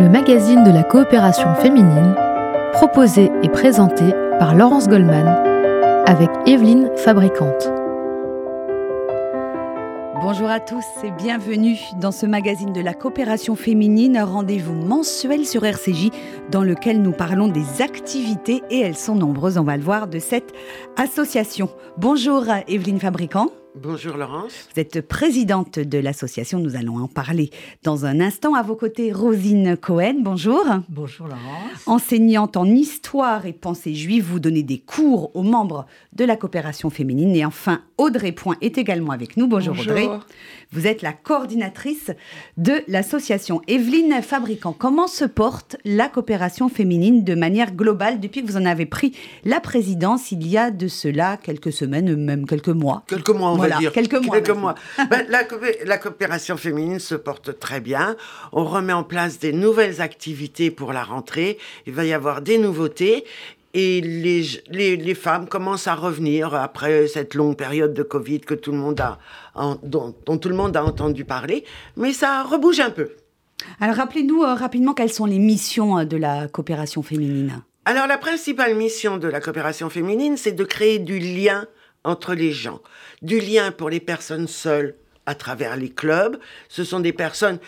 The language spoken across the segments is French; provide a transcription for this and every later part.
le magazine de la coopération féminine, proposé et présenté par Laurence Goldman avec Evelyne Fabricante. Bonjour à tous et bienvenue dans ce magazine de la coopération féminine, un rendez-vous mensuel sur RCJ dans lequel nous parlons des activités et elles sont nombreuses, on va le voir, de cette association. Bonjour Evelyne Fabricant. Bonjour Laurence. Vous êtes présidente de l'association, nous allons en parler dans un instant. À vos côtés, Rosine Cohen, bonjour. Bonjour Laurence. Enseignante en histoire et pensée juive, vous donnez des cours aux membres de la coopération féminine. Et enfin, Audrey Point est également avec nous. Bonjour, Bonjour. Audrey. Vous êtes la coordinatrice de l'association. Evelyne Fabricant, comment se porte la coopération féminine de manière globale depuis que vous en avez pris la présidence il y a de cela quelques semaines, même quelques mois? Quelques mois, on Voilà, va dire. quelques mois, Quelques vas-y. mois. Ben, la, la coopération féminine se porte très bien. On remet en place des nouvelles activités pour la rentrée. Il va y avoir des nouveautés. Et les, les, les femmes commencent à revenir après cette longue période de Covid que tout le monde a, en- dont, dont tout le monde a entendu parler. Mais ça rebouge un peu. Alors rappelez-nous euh, rapidement quelles sont les missions euh, de la coopération féminine. Alors la principale mission de la coopération féminine, c'est de créer du lien entre les gens, du lien pour les personnes seules à travers les clubs. Ce sont des personnes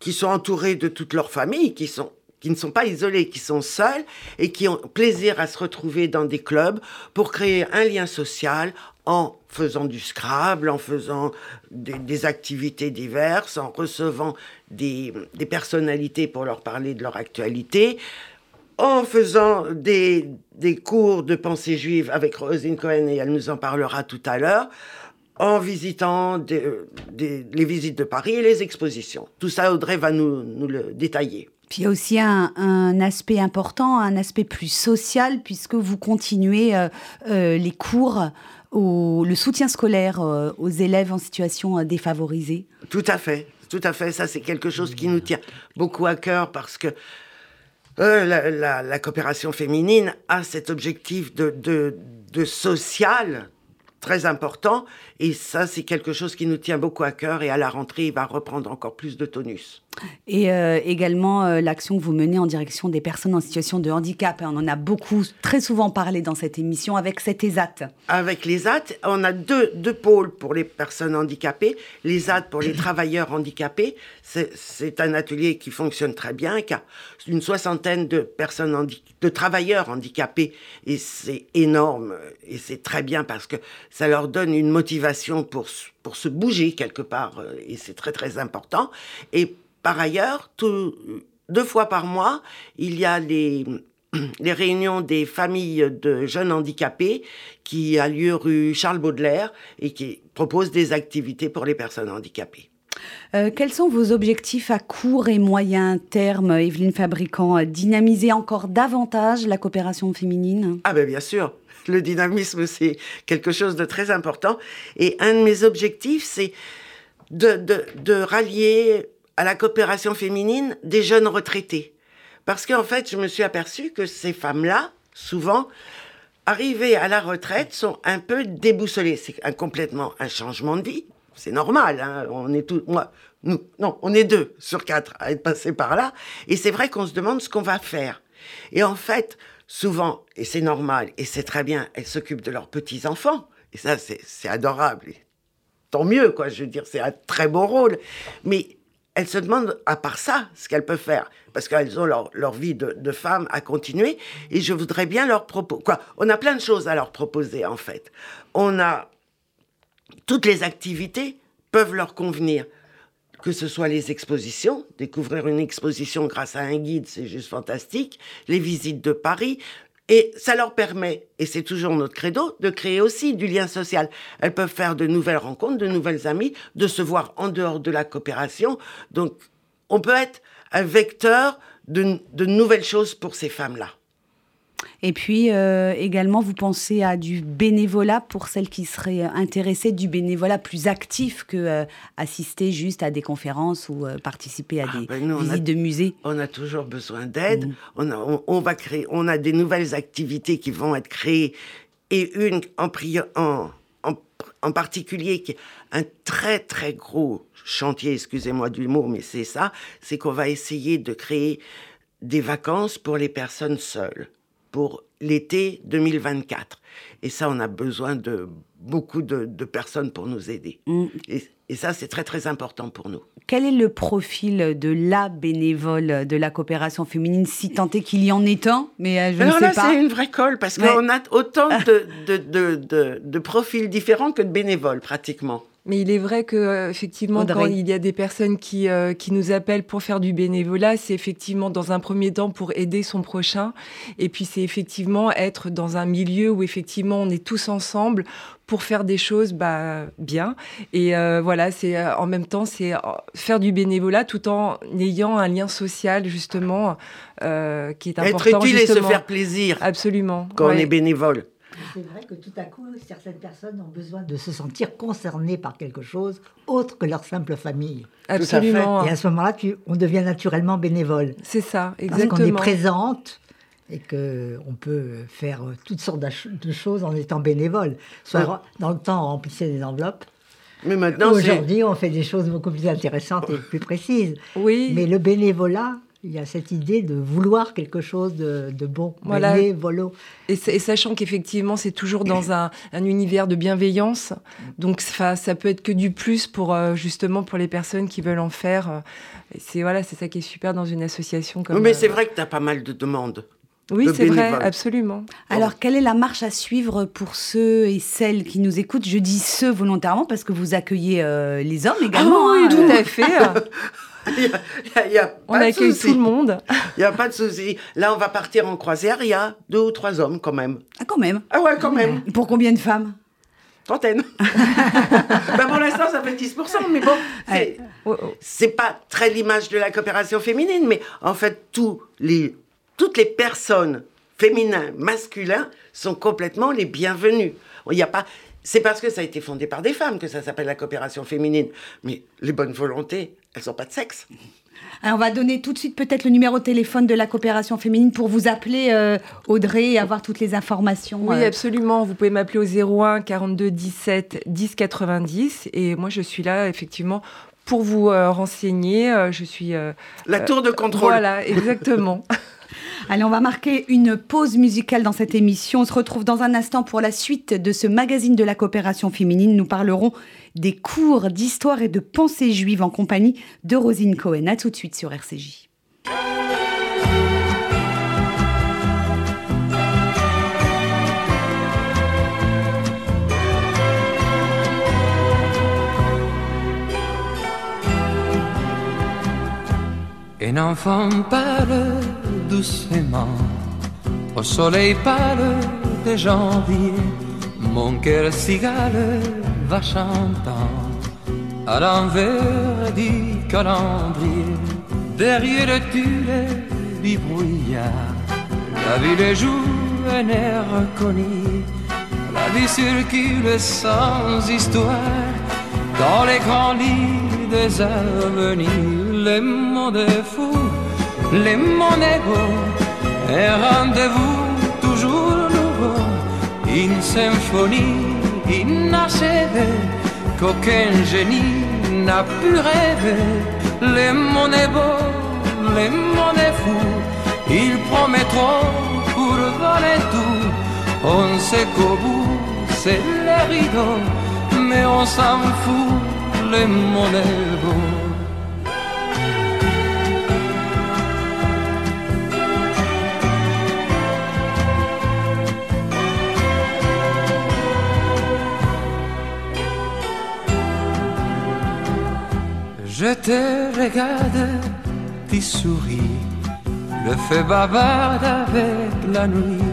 qui sont entourées de toute leur famille, qui sont qui ne sont pas isolées, qui sont seules et qui ont plaisir à se retrouver dans des clubs pour créer un lien social en faisant du Scrabble, en faisant des, activités diverses, en recevant des, personnalités pour leur parler de leur actualité, en faisant des, des cours de pensée juive avec Rosine Cohen, et elle nous en parlera tout à l'heure, en visitant les visites de Paris et les expositions. Tout ça, Audrey va nous, nous le détailler. Puis il y a aussi un, aspect important, un aspect plus social, puisque vous continuez euh, euh, les cours, le soutien scolaire euh, aux élèves en situation défavorisée. Tout à fait, tout à fait. Ça, c'est quelque chose qui nous tient beaucoup à cœur parce que la, coopération féminine a cet objectif de social très important. Et ça, c'est quelque chose qui nous tient beaucoup à cœur. Et à la rentrée, il va reprendre encore plus de tonus. Et euh, également euh, l'action que vous menez en direction des personnes en situation de handicap. hein. On en a beaucoup, très souvent parlé dans cette émission avec cet ESAT. Avec les AT, on a deux, deux pôles pour les personnes handicapées. Les AT pour les travailleurs handicapés. C'est un atelier qui fonctionne très bien, qui a une soixantaine de personnes, de travailleurs handicapés. Et c'est énorme. Et c'est très bien parce que ça leur donne une motivation pour, se bouger quelque part. euh, Et c'est très, très important. Et par ailleurs, tout- deux fois par mois, il y a les, les réunions des familles de jeunes handicapés qui a lieu rue Charles Baudelaire et qui propose des activités pour les personnes handicapées. Euh, quels sont vos objectifs à court et moyen terme, Evelyne Fabricant? Euh, Dynamiser encore davantage la coopération féminine? Ah ben bien sûr, le dynamisme c'est quelque chose de très important et un de mes objectifs c'est de, rallier à la coopération féminine des jeunes retraités. Parce qu'en fait, je me suis aperçue que ces femmes-là, souvent, arrivées à la retraite, sont un peu déboussolées. C'est complètement un changement de vie. C'est normal, hein, on est moi, nous, non, on est deux sur quatre à être passés par là. Et c'est vrai qu'on se demande ce qu'on va faire. Et en fait, souvent, et c'est normal, et c'est très bien, elles s'occupent de leurs petits-enfants. Et ça, c'est adorable. Tant mieux, quoi. Je veux dire, c'est un très beau rôle. Mais elles se demandent, à part ça, ce qu'elles peuvent faire. Parce qu'elles ont leur, leur vie de, de femme à continuer. Et je voudrais bien leur proposer. Quoi On a plein de choses à leur proposer, en fait. On a. Toutes les activités peuvent leur convenir. Que ce soit les expositions, découvrir une exposition grâce à un guide, c'est juste fantastique. Les visites de Paris. Et ça leur permet, et c'est toujours notre credo, de créer aussi du lien social. Elles peuvent faire de nouvelles rencontres, de nouvelles amies, de se voir en dehors de la coopération. Donc, on peut être un vecteur de, de nouvelles choses pour ces femmes-là. Et puis euh, également, vous pensez à du bénévolat pour celles qui seraient intéressées, du bénévolat plus actif que euh, assister juste à des conférences ou euh, participer à Ah, des ben nous, a- visites de musées. On a toujours besoin d'aide. On, a- on, on va créer, on a des nouvelles activités qui vont être créées et une en, pri- en, en, en particulier, qui est un très très gros chantier, excusez-moi du mot, mais c'est ça, c'est qu'on va essayer de créer des vacances pour les personnes seules, pour l'été 2024. Et ça, on a besoin de beaucoup de, personnes pour nous aider. Mm. Et, ça, c'est très, très important pour nous. Quel est le profil de la bénévole de la coopération féminine, si tant est qu'il y en ait un Mais euh, je Alors ne sais là, c'est une vraie colle, parce qu'on a autant de, de, de profils différents que de bénévoles, pratiquement. Mais il est vrai que euh, effectivement, quand il y a des personnes qui, euh, qui nous appellent pour faire du bénévolat, c'est effectivement dans un premier temps pour aider son prochain, et puis c'est effectivement être dans un milieu où effectivement on est tous ensemble pour faire des choses bah, bien. Et euh, voilà, c'est en même temps c'est faire du bénévolat tout en ayant un lien social justement qui est important. Être utile et se faire plaisir. Absolument. Quand on est bénévole. C'est vrai que tout à coup, certaines personnes ont besoin de se sentir concernées par quelque chose autre que leur simple famille. Absolument. Et à ce moment-là, on devient naturellement bénévole. C'est ça, exactement. Parce qu'on est présente et qu'on peut faire toutes sortes de choses en étant bénévole. Soit dans le temps, on remplissait des enveloppes. Mais maintenant, aujourd'hui, on fait des choses beaucoup plus intéressantes et plus précises. Oui. Mais le bénévolat, il y a cette idée de vouloir quelque chose de, bon, voilà. volo. Et, sachant qu'effectivement, c'est toujours dans un, univers de bienveillance, donc ça, ça peut être que du plus pour euh, justement pour les personnes qui veulent en faire. C'est voilà, c'est ça qui est super dans une association comme. mais c'est euh, vrai que tu as pas mal de demandes. Oui, c'est vrai, absolument. Alors, quelle est la marche à suivre pour ceux et celles qui nous écoutent? Je dis ceux volontairement parce que vous accueillez euh, les hommes également. Ah oui, hein, tout à fait. on accueille tout le monde. Il n'y a pas de souci. Là, on va partir en croisière. Il y a deux ou trois hommes quand même. Ah, quand même Ah ouais, quand même. Pour combien de femmes? Trentaine. ben pour l'instant, ça fait 10%, mais bon, c'est pas très l'image de la coopération féminine, mais en fait, tous les, toutes les personnes féminins, masculins, sont complètement les bienvenus. Il n'y a pas, c'est parce que ça a été fondé par des femmes que ça s'appelle la coopération féminine. Mais les bonnes volontés, elles n'ont pas de sexe. Alors on va donner tout de suite peut-être le numéro de téléphone de la coopération féminine pour vous appeler euh, Audrey et avoir toutes les informations. Oui, euh. absolument. Vous pouvez m'appeler au 01 42 17 10 90 et moi je suis là effectivement pour vous euh, renseigner. je suis la tour de contrôle. Voilà, exactement. Allez, on va marquer une pause musicale dans cette émission. On se retrouve dans un instant pour la suite de ce magazine de la coopération féminine. Nous parlerons des cours d'histoire et de pensée juive en compagnie de Rosine Cohen. A tout de suite sur RCJ. Un enfant parle doucement au soleil pâle de janvier. Mon cœur cigale va chantant à l'envers du calendrier. Derrière le tulle du brouillard, la ville joue un air connu. La vie circule sans histoire dans les grands lits des avenirs le monde fou, le monde est beau, un rendez-vous toujours nouveau, une symphonie inachevée qu'aucun génie n'a pu rêver. Le monde est beau, le monde est fou, il promet trop pour voler tout. On sait qu'au bout c'est le rideau, mais on s'en fout, le monde est beau. Je te regarde, tu souris, le feu bavarde avec la nuit.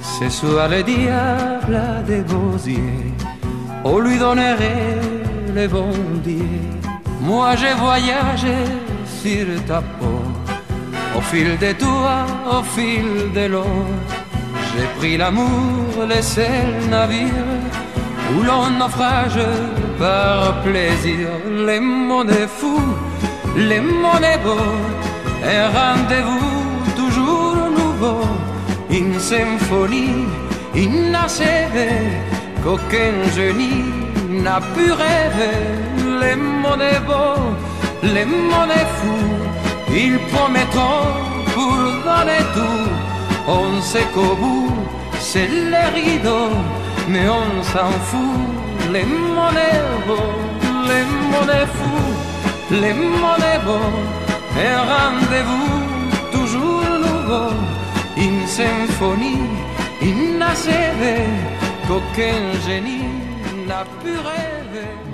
C'est soit le diable des gosiers, on lui donnerait le bon Dieu. Moi j'ai voyagé sur ta peau, au fil de toi, au fil de l'eau. J'ai pris l'amour, le seul navire où l'on naufrage par plaisir. Les monnaies fous, les monnaies beaux, un rendez-vous toujours nouveau, une symphonie inachevée qu'aucun génie n'a pu rêver les monnaies beaux, les monnaies fous. Ils promettront pour donner tout. On sait qu'au bout, c'est les rideaux, mais on s'en fout. Les monnaies beaux, les monnaies fous, les monnaies beaux, un rendez-vous toujours nouveau, une symphonie inachevée qu'aucun génie n'a pu rêver.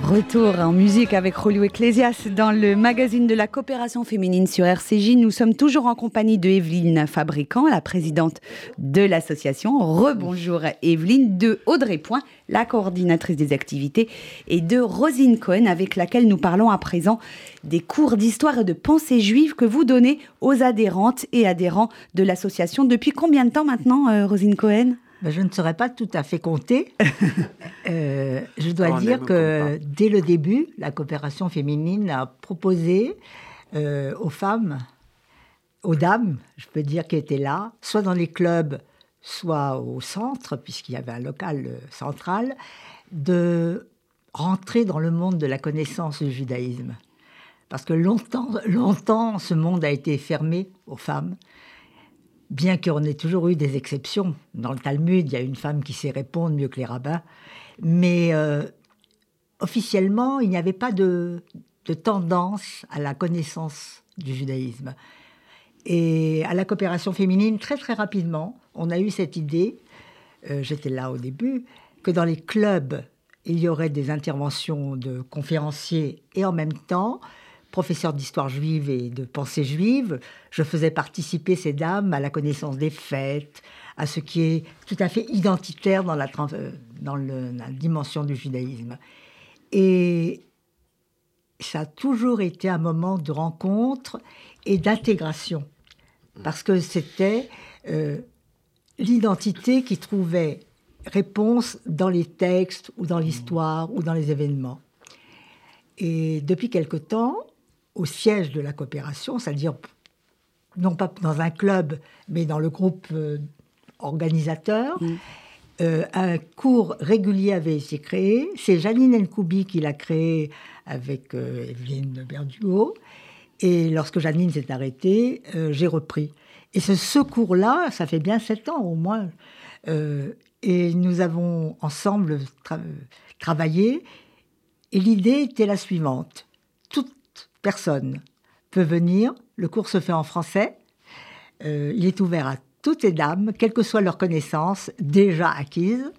Retour en musique avec Rolio Ecclesias dans le magazine de la coopération féminine sur RCJ. Nous sommes toujours en compagnie de Evelyne Fabricant, la présidente de l'association. Rebonjour Evelyne, de Audrey Point, la coordinatrice des activités, et de Rosine Cohen, avec laquelle nous parlons à présent des cours d'histoire et de pensée juive que vous donnez aux adhérentes et adhérents de l'association. Depuis combien de temps maintenant, euh, Rosine Cohen? Ben, je ne saurais pas tout à fait compter. Euh, je dois dire que dès le début, la coopération féminine a proposé euh, aux femmes, aux dames, je peux dire, qui étaient là, soit dans les clubs, soit au centre, puisqu'il y avait un local euh, central, de rentrer dans le monde de la connaissance du judaïsme. Parce que longtemps, longtemps, ce monde a été fermé aux femmes bien qu'on ait toujours eu des exceptions. Dans le Talmud, il y a une femme qui sait répondre mieux que les rabbins. Mais euh, officiellement, il n'y avait pas de, tendance à la connaissance du judaïsme. Et à la coopération féminine, très très rapidement, on a eu cette idée, euh, j'étais là au début, que dans les clubs, il y aurait des interventions de conférenciers et en même temps, professeur d'histoire juive et de pensée juive, je faisais participer ces dames à la connaissance des fêtes, à ce qui est tout à fait identitaire dans la, euh, dans la dimension du judaïsme. Et ça a toujours été un moment de rencontre et d'intégration, parce que c'était euh, l'identité qui trouvait réponse dans les textes ou dans l'histoire ou dans les événements. Et depuis quelque temps, au siège de la coopération, c'est-à-dire non pas dans un club, mais dans le groupe euh, organisateur. Mm. Euh, un cours régulier avait été créé. C'est Janine Nkoubi qui l'a créé avec euh, Evelyne Berduo. Et lorsque Janine s'est arrêtée, j'ai repris. Et ce, ce cours-là, ça fait bien sept ans au moins. et nous avons ensemble travaillé. Et l'idée était la suivante personne peut venir. Le cours se fait en français. Euh, il est ouvert à toutes les dames, quelle que soit leur connaissance déjà acquise.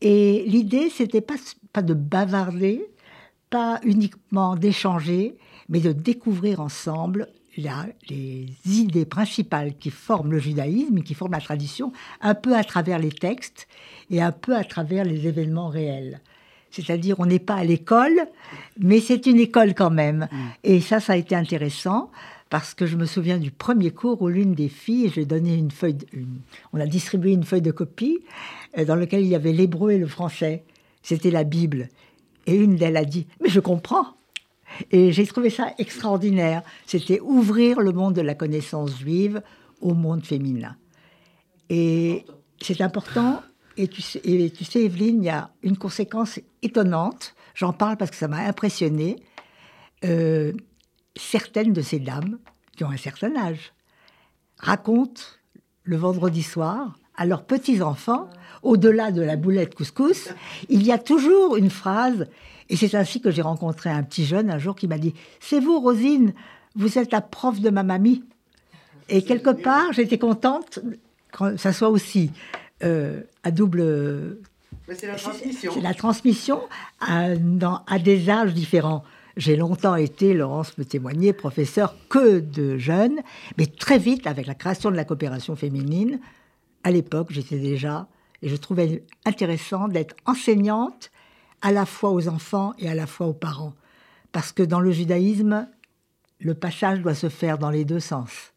Et l'idée, c'était pas, pas de bavarder, pas uniquement d'échanger, mais de découvrir ensemble les idées principales qui forment le judaïsme, qui forment la tradition, un peu à travers les textes et un peu à travers les événements réels. C'est-à-dire, on n'est pas à l'école, mais c'est une école quand même. Mm. Et ça, ça a été intéressant parce que je me souviens du premier cours où l'une des filles, j'ai donné une feuille, on a distribué une feuille de copie euh, dans laquelle il y avait l'hébreu et le français. C'était la Bible. Et une d'elles a dit, mais je comprends. Et j'ai trouvé ça extraordinaire. C'était ouvrir le monde de la connaissance juive au monde féminin. Et c'est important et tu, sais, tu sais, Evelyne, il y a une conséquence étonnante. J'en parle parce que ça m'a impressionné. Euh, certaines de ces dames, qui ont un certain âge, racontent le vendredi soir à leurs petits-enfants, au-delà de la boulette couscous, il y a toujours une phrase, et c'est ainsi que j'ai rencontré un petit jeune un jour qui m'a dit C'est vous, Rosine, vous êtes la prof de ma mamie. Et quelque part, j'étais contente que ça soit aussi euh, à double. C'est la transmission. C'est la transmission à, dans, à des âges différents. J'ai longtemps été, Laurence me témoignait, professeur que de jeunes, mais très vite, avec la création de la coopération féminine, à l'époque, j'étais déjà, et je trouvais intéressant d'être enseignante à la fois aux enfants et à la fois aux parents. Parce que dans le judaïsme, le passage doit se faire dans les deux sens.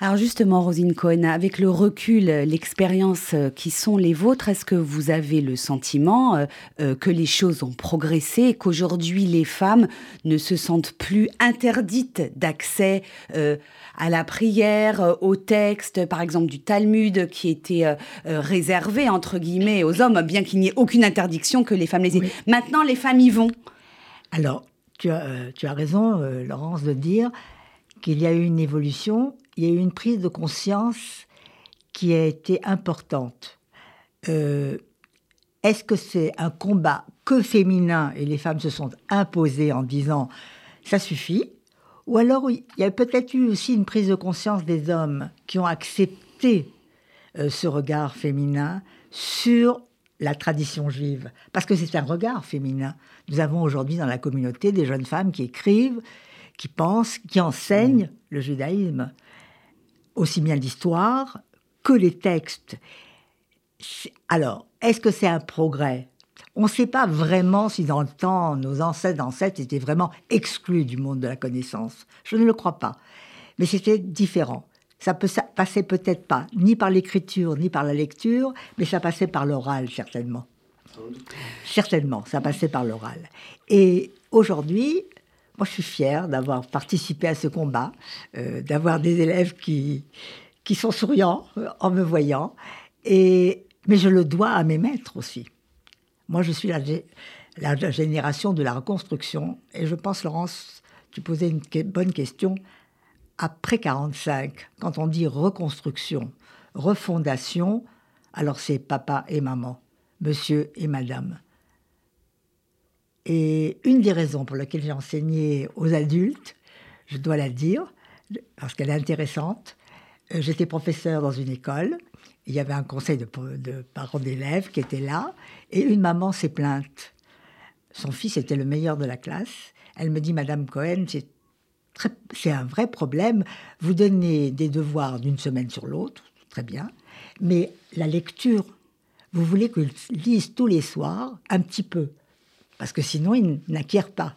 Alors justement, Rosine Cohen, avec le recul, l'expérience qui sont les vôtres, est-ce que vous avez le sentiment euh, euh, que les choses ont progressé et qu'aujourd'hui les femmes ne se sentent plus interdites d'accès euh, à la prière, au texte, par exemple du Talmud, qui était réservé entre guillemets aux hommes, bien qu'il n'y ait aucune interdiction que les femmes les aient. Maintenant, les femmes y vont. Alors, tu as, tu as raison, Laurence, de dire qu'il y a eu une évolution, il y a eu une prise de conscience qui a été importante. Euh, est-ce que c'est un combat que féminin et les femmes se sont imposées en disant ça suffit? Ou alors il y a peut-être eu aussi une prise de conscience des hommes qui ont accepté euh, ce regard féminin sur la tradition juive? Parce que c'est un regard féminin. Nous avons aujourd'hui dans la communauté des jeunes femmes qui écrivent, qui pensent, qui enseignent le judaïsme, aussi bien l'histoire que les textes. Alors, est-ce que c'est un progrès? On ne sait pas vraiment si dans le temps, nos ancêtres, ancêtres étaient vraiment exclus du monde de la connaissance. Je ne le crois pas. Mais c'était différent. Ça peut passait peut-être pas ni par l'écriture ni par la lecture, mais ça passait par l'oral certainement. Certainement, ça passait par l'oral. Et aujourd'hui, moi, je suis fière d'avoir participé à ce combat, euh, d'avoir des élèves qui, qui sont souriants euh, en me voyant. Et, mais je le dois à mes maîtres aussi. Moi, je suis la, la génération de la reconstruction. Et je pense, Laurence, tu posais une bonne question. Après 45, quand on dit reconstruction, refondation, alors c'est papa et maman, monsieur et madame. Et une des raisons pour lesquelles j'ai enseigné aux adultes, je dois la dire, parce qu'elle est intéressante, euh, j'étais professeur dans une école, il y avait un conseil de, parents d'élèves qui était là, et une maman s'est plainte. Son fils était le meilleur de la classe. Elle me dit, Madame Cohen, c'est c'est un vrai problème. Vous donnez des devoirs d'une semaine sur l'autre, très bien, mais la lecture, vous voulez qu'ils lisent tous les soirs un petit peu parce que sinon, ils n'acquièrent pas.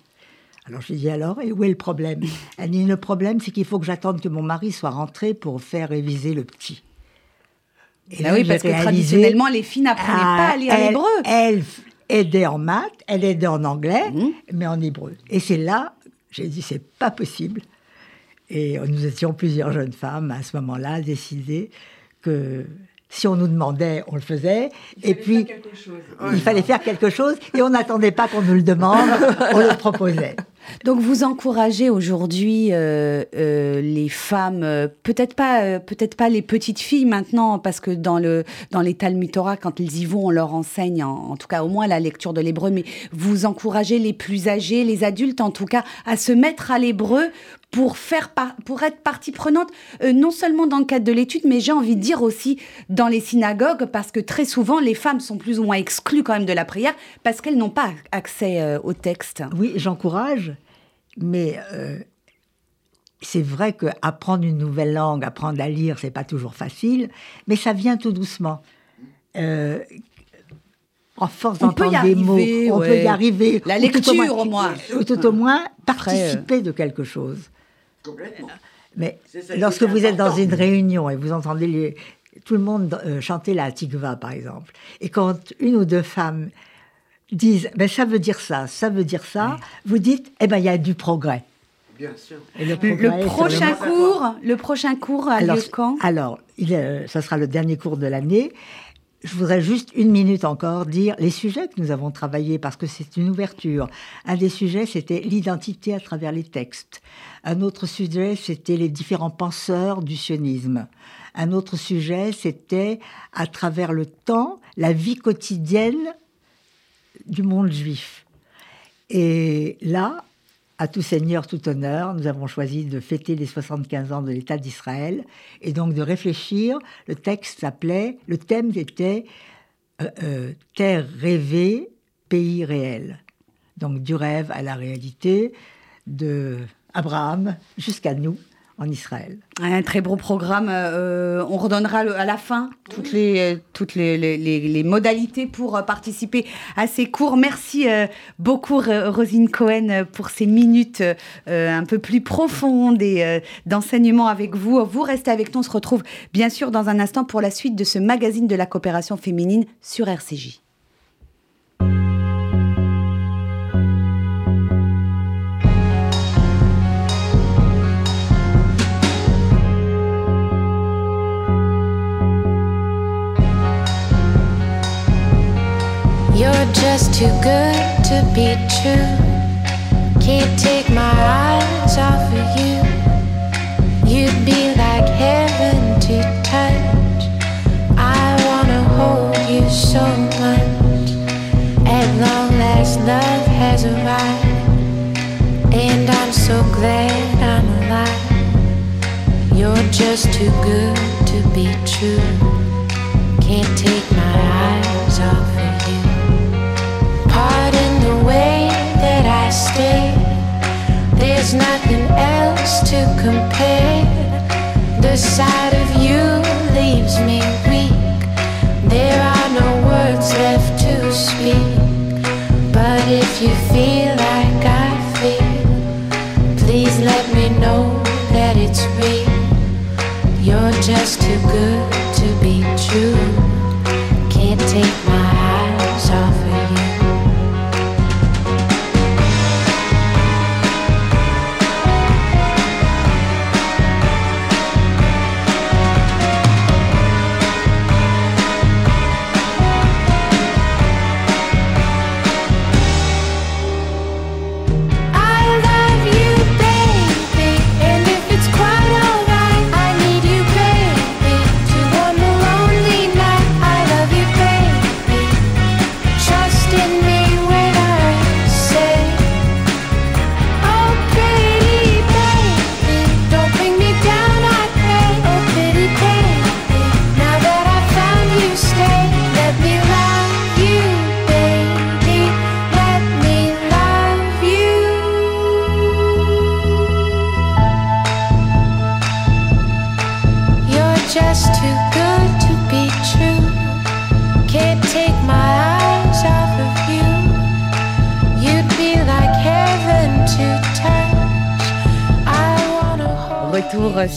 Alors je lui dis alors, et où est le problème? Elle dit, le problème, c'est qu'il faut que j'attende que mon mari soit rentré pour faire réviser le petit. Et bah oui, parce que traditionnellement, les filles n'apprenaient pas à lire l'hébreu. Elle aidait en maths, elle aidait en anglais, mmh. mais en hébreu. Et c'est là, j'ai dit, c'est pas possible. Et nous étions plusieurs jeunes femmes à ce moment-là à décider que si on nous demandait, on le faisait. Il et puis, quelque chose. il fallait faire quelque chose et on n'attendait pas qu'on nous le demande, on le proposait. Donc vous encouragez aujourd'hui euh, euh, les femmes, euh, peut-être pas, peut-être pas les petites filles maintenant, parce que dans le dans les Talmud Torah, quand ils y vont, on leur enseigne, en, tout cas au moins la lecture de l'hébreu. Mais vous encouragez les plus âgés, les adultes en tout cas, à se mettre à l'hébreu pour faire pour être partie prenante, non seulement dans le cadre de l'étude, mais j'ai envie de dire aussi dans les synagogues, parce que très souvent les femmes sont plus ou moins exclues quand même de la prière parce qu'elles n'ont pas accès au texte. Oui, j'encourage mais euh, c'est vrai qu'apprendre une nouvelle langue, apprendre à lire, c'est pas toujours facile, mais ça vient tout doucement. Euh, en force d'entendre des mots, on peut y arriver. La lecture, au moins. Ou tout au moins, participer de quelque chose. Complètement. Mais lorsque vous êtes dans une réunion et vous entendez tout le monde euh, chanter la tikva, par exemple, et quand une ou deux femmes disent ben, ça veut dire ça, ça veut dire ça, vous dites eh ben il y a du progrès. Bien sûr. le, prochain cours, le prochain cours a alors, lieu quand? Alors, il, ça sera le dernier cours de l'année. Je voudrais juste une minute encore dire les sujets que nous avons travaillés parce que c'est une ouverture. Un des sujets, c'était l'identité à travers les textes. Un autre sujet, c'était les différents penseurs du sionisme. Un autre sujet, c'était à travers le temps, la vie quotidienne du monde juif. Et là, à tout seigneur, tout honneur, nous avons choisi de fêter les 75 ans de l'État d'Israël et donc de réfléchir. Le texte s'appelait, le thème était euh, euh, Terre rêvée, pays réel. Donc du rêve à la réalité, de Abraham jusqu'à nous, en Israël. Un très beau programme. Euh, on redonnera à la fin toutes les, les, modalités pour participer à ces cours. Merci beaucoup, Rosine Cohen, pour ces minutes un peu plus profondes et d'enseignement avec vous. Vous restez avec nous. On se retrouve bien sûr dans un instant pour la suite de ce magazine de la coopération féminine sur RCJ. Just too good to be true. Can't take my eyes off of you. You'd be like heaven to touch. I wanna hold you so much. At long last, love has arrived. And I'm so glad I'm alive. You're just too good to be true. Can't take my eyes off There's nothing else to compare. The sight of you leaves me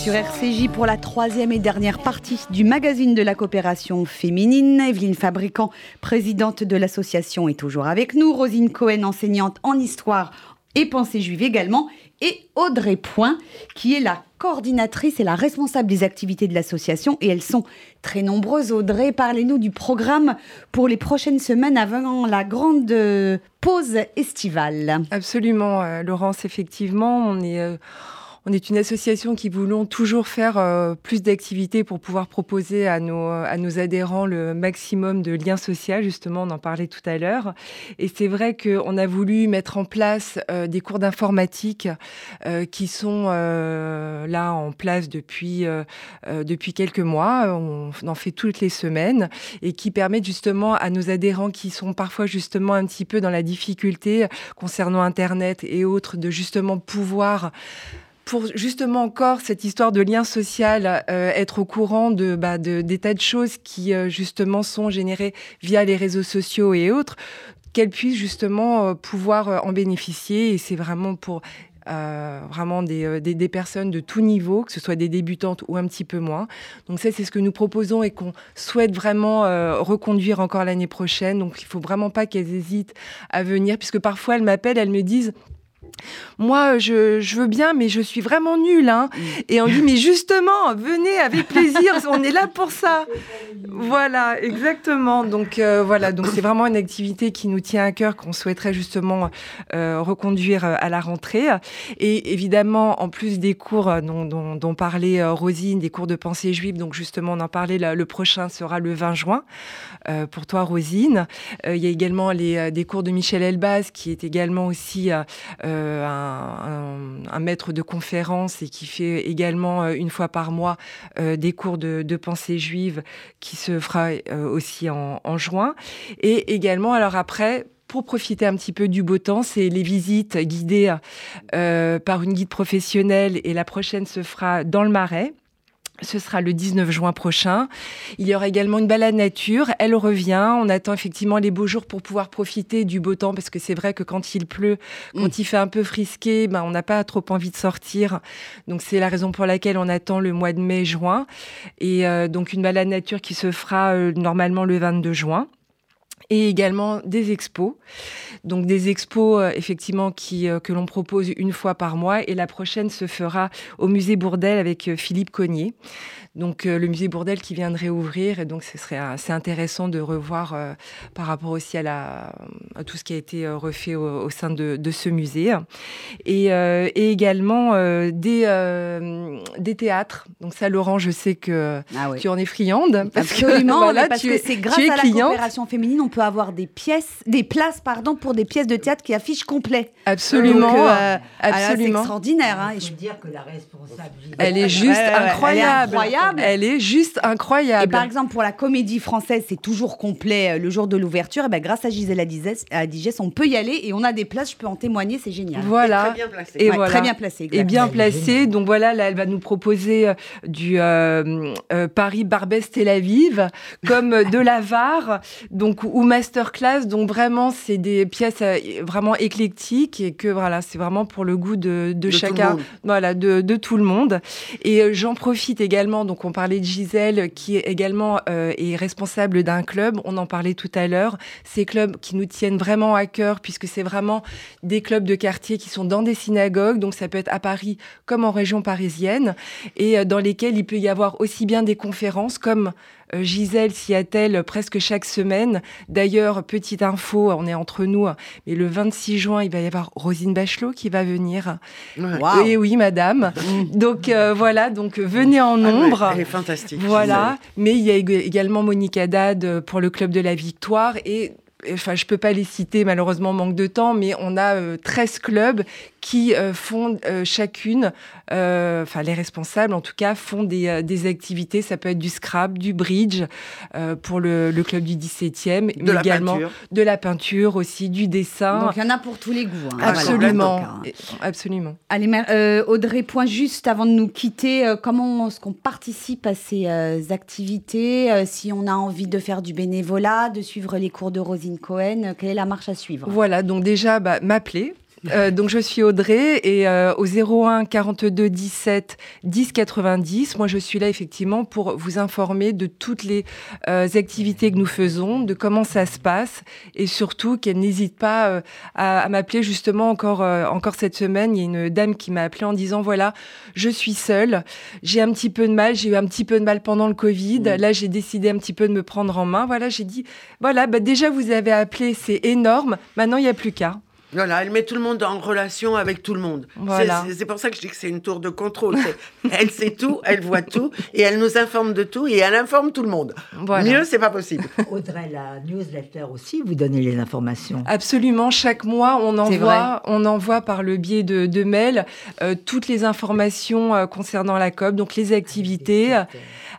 sur RCJ pour la troisième et dernière partie du magazine de la coopération féminine. Evelyne Fabricant, présidente de l'association, est toujours avec nous. Rosine Cohen, enseignante en histoire et pensée juive également. Et Audrey Point, qui est la coordinatrice et la responsable des activités de l'association. Et elles sont très nombreuses. Audrey, parlez-nous du programme pour les prochaines semaines avant la grande pause estivale. Absolument, euh, Laurence, effectivement. On est. Euh, on est une association qui voulons toujours faire euh, plus d'activités pour pouvoir proposer à nos, à nos adhérents le maximum de liens sociaux. Justement, on en parlait tout à l'heure. Et c'est vrai qu'on a voulu mettre en place euh, des cours d'informatique euh, qui sont là en place depuis, depuis quelques mois. On en fait toutes les semaines et qui permettent justement à nos adhérents qui sont parfois justement un petit peu dans la difficulté concernant Internet et autres de justement pouvoir pour justement encore cette histoire de lien social, euh, être au courant de, bah, de, des tas de choses qui euh, justement sont générées via les réseaux sociaux et autres, qu'elles puissent justement euh, pouvoir en bénéficier. Et c'est vraiment pour vraiment des, personnes de tout niveau, que ce soit des débutantes ou un petit peu moins. Donc ça, c'est ce que nous proposons et qu'on souhaite vraiment reconduire encore l'année prochaine. Donc il faut vraiment pas qu'elles hésitent à venir, puisque parfois elles m'appellent, elles me disent moi, je, veux bien, mais je suis vraiment nulle. Hein. Et on dit, mais justement, venez avec plaisir, on est là pour ça. Voilà, exactement. Donc euh, voilà, donc c'est vraiment une activité qui nous tient à cœur, qu'on souhaiterait justement euh, reconduire euh, à la rentrée. Et évidemment, en plus des cours dont, parlait Rosine, des cours de pensée juive, donc justement, on en parlait, le prochain sera le 20 juin pour toi, Rosine. il y a également les, des cours de Michel Elbaz, qui est également aussi euh, un, maître de conférence et qui fait également euh, une fois par mois euh, des cours de, pensée juive qui se fera aussi en, juin. Et également, alors après, pour profiter un petit peu du beau temps. C'est les visites guidées par une guide professionnelle et la prochaine se fera dans le Marais. Ce sera le 19 juin prochain. Il y aura également une balade nature. Elle revient. On attend effectivement les beaux jours pour pouvoir profiter du beau temps parce que c'est vrai que quand il pleut, quand mm. il fait un peu frisqué, ben, on n'a pas trop envie de sortir. Donc c'est la raison pour laquelle on attend le mois de mai-juin. Et euh, donc une balade nature qui se fera euh, normalement le 22 juin et également des expos. Donc des expos euh, effectivement qui, euh, que l'on propose une fois par mois et la prochaine se fera au musée Bourdelle avec euh, Philippe Cognier. Donc le musée Bourdelle qui vient de réouvrir et donc ce serait assez intéressant de revoir par rapport aussi à, la, à tout ce qui a été refait au, sein de, de, ce musée. Et, et également des, des théâtres. Donc ça Laurent, je sais que ah tu en es friande. Parce Absolument, que, parce que c'est grâce à la coopération féminine, on peut avoir des pièces, des places pardon, pour des pièces de théâtre qui affichent complet. Absolument. Euh, absolument. C'est extraordinaire. Hein, je veux dire que la responsable. Elle est juste incroyable. Elle est incroyable. Elle est juste incroyable. Et par exemple, pour la comédie française, c'est toujours complet euh, le jour de l'ouverture. Et ben, grâce à Gisèle Adigès, on peut y aller et on a des places, je peux en témoigner, c'est génial. Voilà. Et très bien placé. Et voilà. Très bien placé. Et bien placé. Donc voilà, là, elle va nous proposer euh, du Paris-Barbès-Tel Aviv, comme de la VAR, donc, ou masterclass. Donc vraiment, c'est des pièces vraiment éclectique et que voilà, c'est vraiment pour le goût de, chacun, voilà, de, tout le monde. Et euh, j'en profite également. Donc, on parlait de Gisèle, qui est également euh, est responsable d'un club. On en parlait tout à l'heure. Ces clubs qui nous tiennent vraiment à cœur, puisque c'est vraiment des clubs de quartier qui sont dans des synagogues. Donc, ça peut être à Paris comme en région parisienne, et euh, dans lesquels il peut y avoir aussi bien des conférences comme Gisèle s'y attelle presque chaque semaine. D'ailleurs, petite info, on est entre nous, mais le 26 juin, il va y avoir Rosine Bachelot qui va venir. Et oui, madame. donc euh, voilà, donc venez en ah nombre. elle est fantastique. Voilà, mais il y a également Monique Haddad pour le Club de la Victoire et enfin je peux pas les citer malheureusement manque de temps mais on a 13 euh, clubs qui euh, font euh, chacune, euh, enfin les responsables en tout cas, font des, des, activités. Ça peut être du scrap, du bridge pour le, le, club du 17e, de mais également peinture. de la peinture aussi, du dessin. Donc il y en a pour tous les goûts. Hein. Absolument, absolument. Allez, Audrey, point juste avant de nous quitter, comment est-ce qu'on participe à ces activités Si on a envie de faire du bénévolat, de suivre les cours de Rosine Cohen, quelle est la marche à suivre? Voilà, donc déjà bah, m'appeler euh, donc je suis Audrey et euh, au 01 42 17 10 90, moi je suis là effectivement pour vous informer de toutes les euh, activités que nous faisons, de comment ça se passe et surtout qu'elle n'hésite pas à, à m'appeler justement encore encore cette semaine. Il y a une dame qui m'a appelé en disant voilà je suis seule, j'ai un petit peu de mal, j'ai eu un petit peu de mal pendant le Covid, là j'ai décidé un petit peu de me prendre en main. Voilà j'ai dit voilà bah, déjà vous avez appelé c'est énorme, maintenant il n'y a plus qu'à. Voilà, elle met tout le monde en relation avec tout le monde. C'est pour ça que je dis que c'est une tour de contrôle. elle sait tout, elle voit tout, et elle nous informe de tout, et elle informe tout le monde. Mieux, c'est pas possible. Audrey, la newsletter aussi, vous donnez les informations. Absolument. Chaque mois, on envoie, on envoie par le biais de, de mails euh, toutes les informations euh, concernant la COP, donc les activités.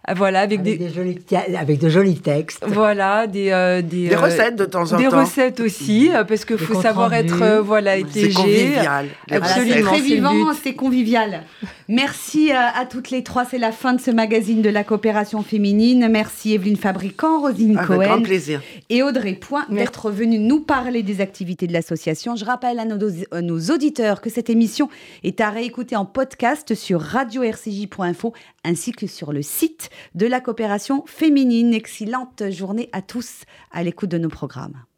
Ah, voilà, avec, des... jolis, avec de jolis textes. Voilà, des, euh, des, euh, recettes de temps en des temps. Des recettes aussi, euh, parce qu'il faut savoir être voilà, léger. C'est convivial. Absolument. c'est très vivant, c'est convivial. Merci à toutes les trois. C'est la fin de ce magazine de la coopération féminine. Merci Evelyne Fabricant, Rosine avec Cohen. grand plaisir. Et Audrey Point d'être venue nous parler des activités de l'association. Je rappelle à nos, nos auditeurs que cette émission est à réécouter en podcast sur radio-rcj.info ainsi que sur le site de la coopération féminine. Excellente journée à tous à l'écoute de nos programmes.